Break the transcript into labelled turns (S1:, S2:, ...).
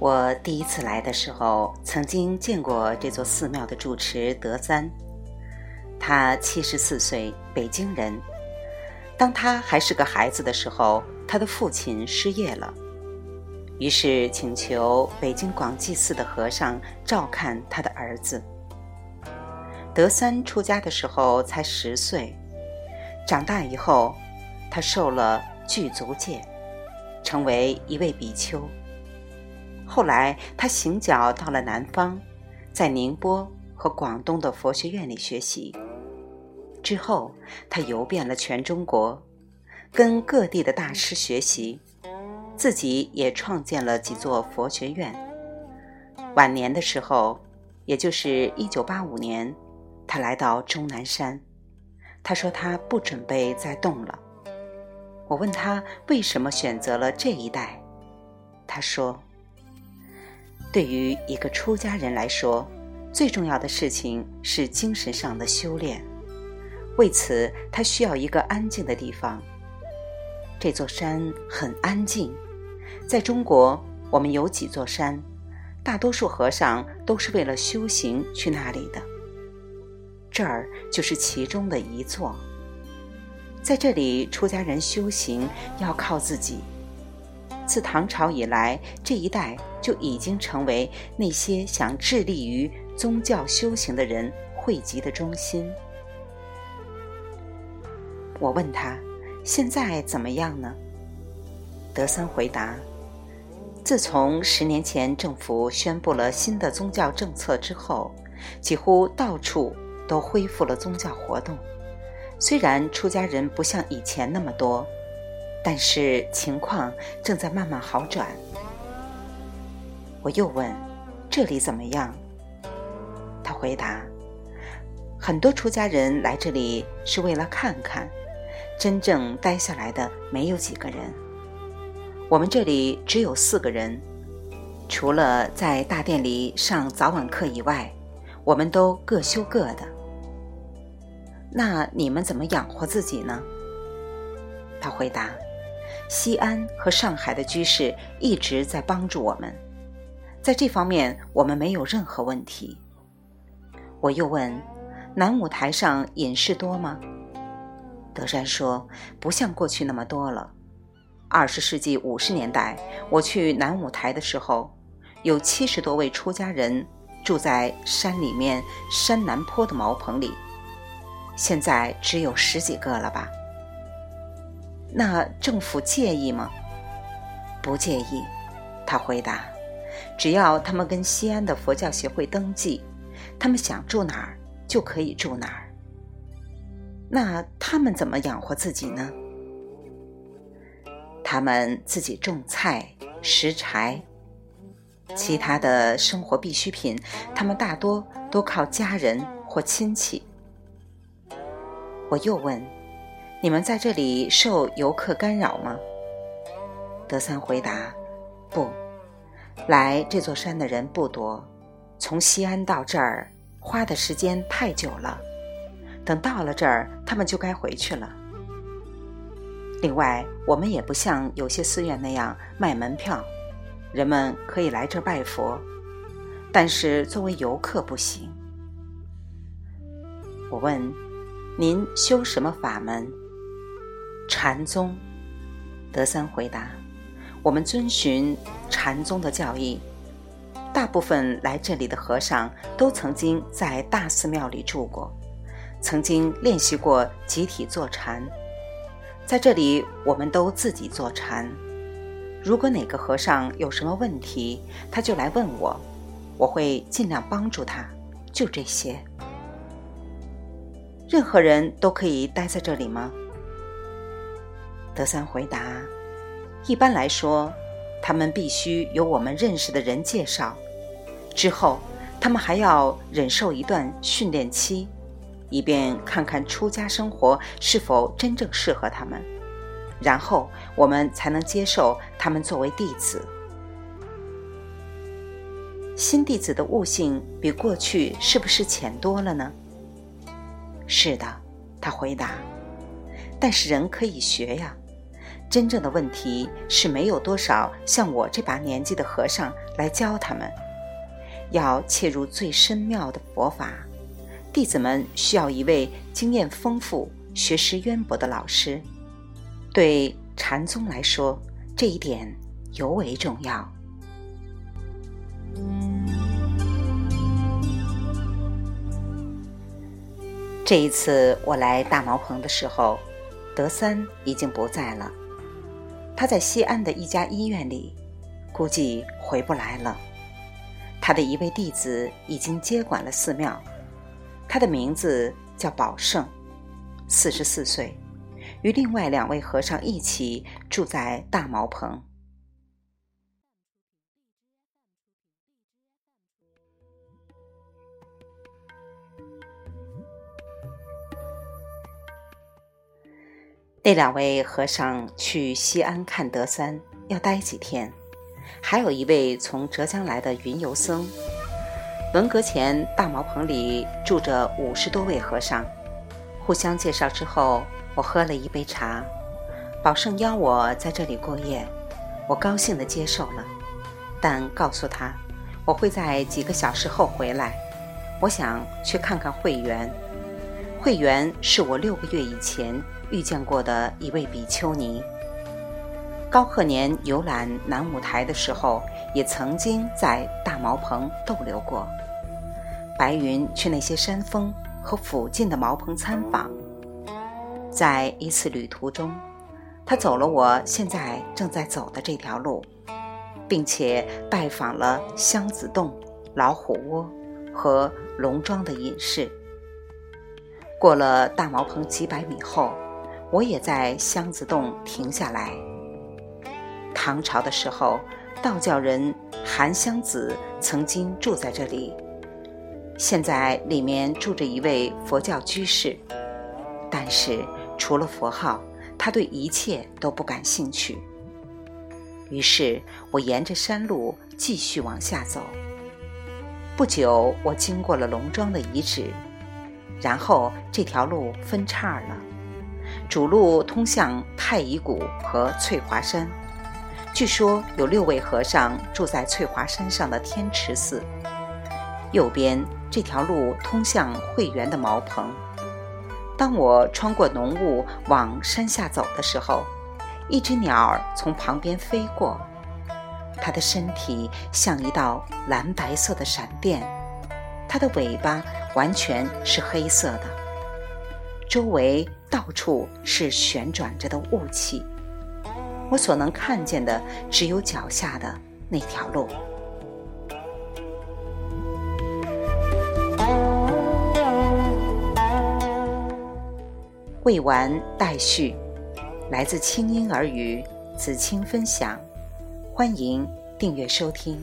S1: 我第一次来的时候，曾经见过这座寺庙的住持德三。他七十四岁，北京人。当他还是个孩子的时候，他的父亲失业了，于是请求北京广济寺的和尚照看他的儿子。德三出家的时候才十岁，长大以后，他受了具足戒，成为一位比丘。后来他行脚到了南方，在宁波和广东的佛学院里学习。之后，他游遍了全中国，跟各地的大师学习，自己也创建了几座佛学院。晚年的时候，也就是一九八五年，他来到终南山。他说他不准备再动了。我问他为什么选择了这一带，他说：“对于一个出家人来说，最重要的事情是精神上的修炼。”为此，他需要一个安静的地方。这座山很安静。在中国，我们有几座山，大多数和尚都是为了修行去那里的。这儿就是其中的一座。在这里，出家人修行要靠自己。自唐朝以来，这一带就已经成为那些想致力于宗教修行的人汇集的中心。我问他：“现在怎么样呢？”德森回答：“自从十年前政府宣布了新的宗教政策之后，几乎到处都恢复了宗教活动。虽然出家人不像以前那么多，但是情况正在慢慢好转。”我又问：“这里怎么样？”他回答：“很多出家人来这里是为了看看。”真正待下来的没有几个人。我们这里只有四个人，除了在大殿里上早晚课以外，我们都各修各的。那你们怎么养活自己呢？他回答：西安和上海的居士一直在帮助我们，在这方面我们没有任何问题。我又问：南舞台上隐士多吗？德山说：“不像过去那么多了。二十世纪五十年代，我去南五台的时候，有七十多位出家人住在山里面山南坡的茅棚里，现在只有十几个了吧？那政府介意吗？不介意。”他回答：“只要他们跟西安的佛教协会登记，他们想住哪儿就可以住哪儿。”那他们怎么养活自己呢？他们自己种菜、拾柴，其他的生活必需品，他们大多都靠家人或亲戚。我又问：“你们在这里受游客干扰吗？”德三回答：“不，来这座山的人不多，从西安到这儿花的时间太久了。”等到了这儿，他们就该回去了。另外，我们也不像有些寺院那样卖门票，人们可以来这儿拜佛，但是作为游客不行。我问：“您修什么法门？”禅宗。德三回答：“我们遵循禅宗的教义。大部分来这里的和尚都曾经在大寺庙里住过。”曾经练习过集体坐禅，在这里我们都自己坐禅。如果哪个和尚有什么问题，他就来问我，我会尽量帮助他。就这些。任何人都可以待在这里吗？德三回答：一般来说，他们必须由我们认识的人介绍，之后他们还要忍受一段训练期。以便看看出家生活是否真正适合他们，然后我们才能接受他们作为弟子。新弟子的悟性比过去是不是浅多了呢？是的，他回答。但是人可以学呀，真正的问题是没有多少像我这把年纪的和尚来教他们。要切入最深妙的佛法，弟子们需要一位经验丰富、学识渊博的老师。对禅宗来说，这一点尤为重要。这一次我来大茅棚的时候，德三已经不在了。他在西安的一家医院里，估计回不来了。他的一位弟子已经接管了寺庙，他的名字叫宝胜，四十四岁，与另外两位和尚一起住在大茅棚。那两位和尚去西安看德三，要待几天。还有一位从浙江来的云游僧。文革前，大茅棚里住着五十多位和尚。互相介绍之后，我喝了一杯茶。宝胜邀我在这里过夜，我高兴地接受了，但告诉他我会在几个小时后回来。我想去看看慧媛。慧媛是我六个月以前。遇见过的一位比丘尼，高鹤年游览南五台的时候，也曾经在大茅棚逗留过。白云去那些山峰和附近的茅棚参访，在一次旅途中，他走了我现在正在走的这条路，并且拜访了箱子洞、老虎窝和龙庄的隐士。过了大茅棚几百米后。我也在箱子洞停下来。唐朝的时候，道教人韩湘子曾经住在这里。现在里面住着一位佛教居士，但是除了佛号，他对一切都不感兴趣。于是我沿着山路继续往下走。不久，我经过了龙庄的遗址，然后这条路分叉了。主路通向太乙谷和翠华山，据说有六位和尚住在翠华山上的天池寺。右边这条路通向慧园的茅棚。当我穿过浓雾往山下走的时候，一只鸟儿从旁边飞过，它的身体像一道蓝白色的闪电，它的尾巴完全是黑色的，周围。到处是旋转着的雾气，我所能看见的只有脚下的那条路。未完待续，来自清音耳语子清分享，欢迎订阅收听。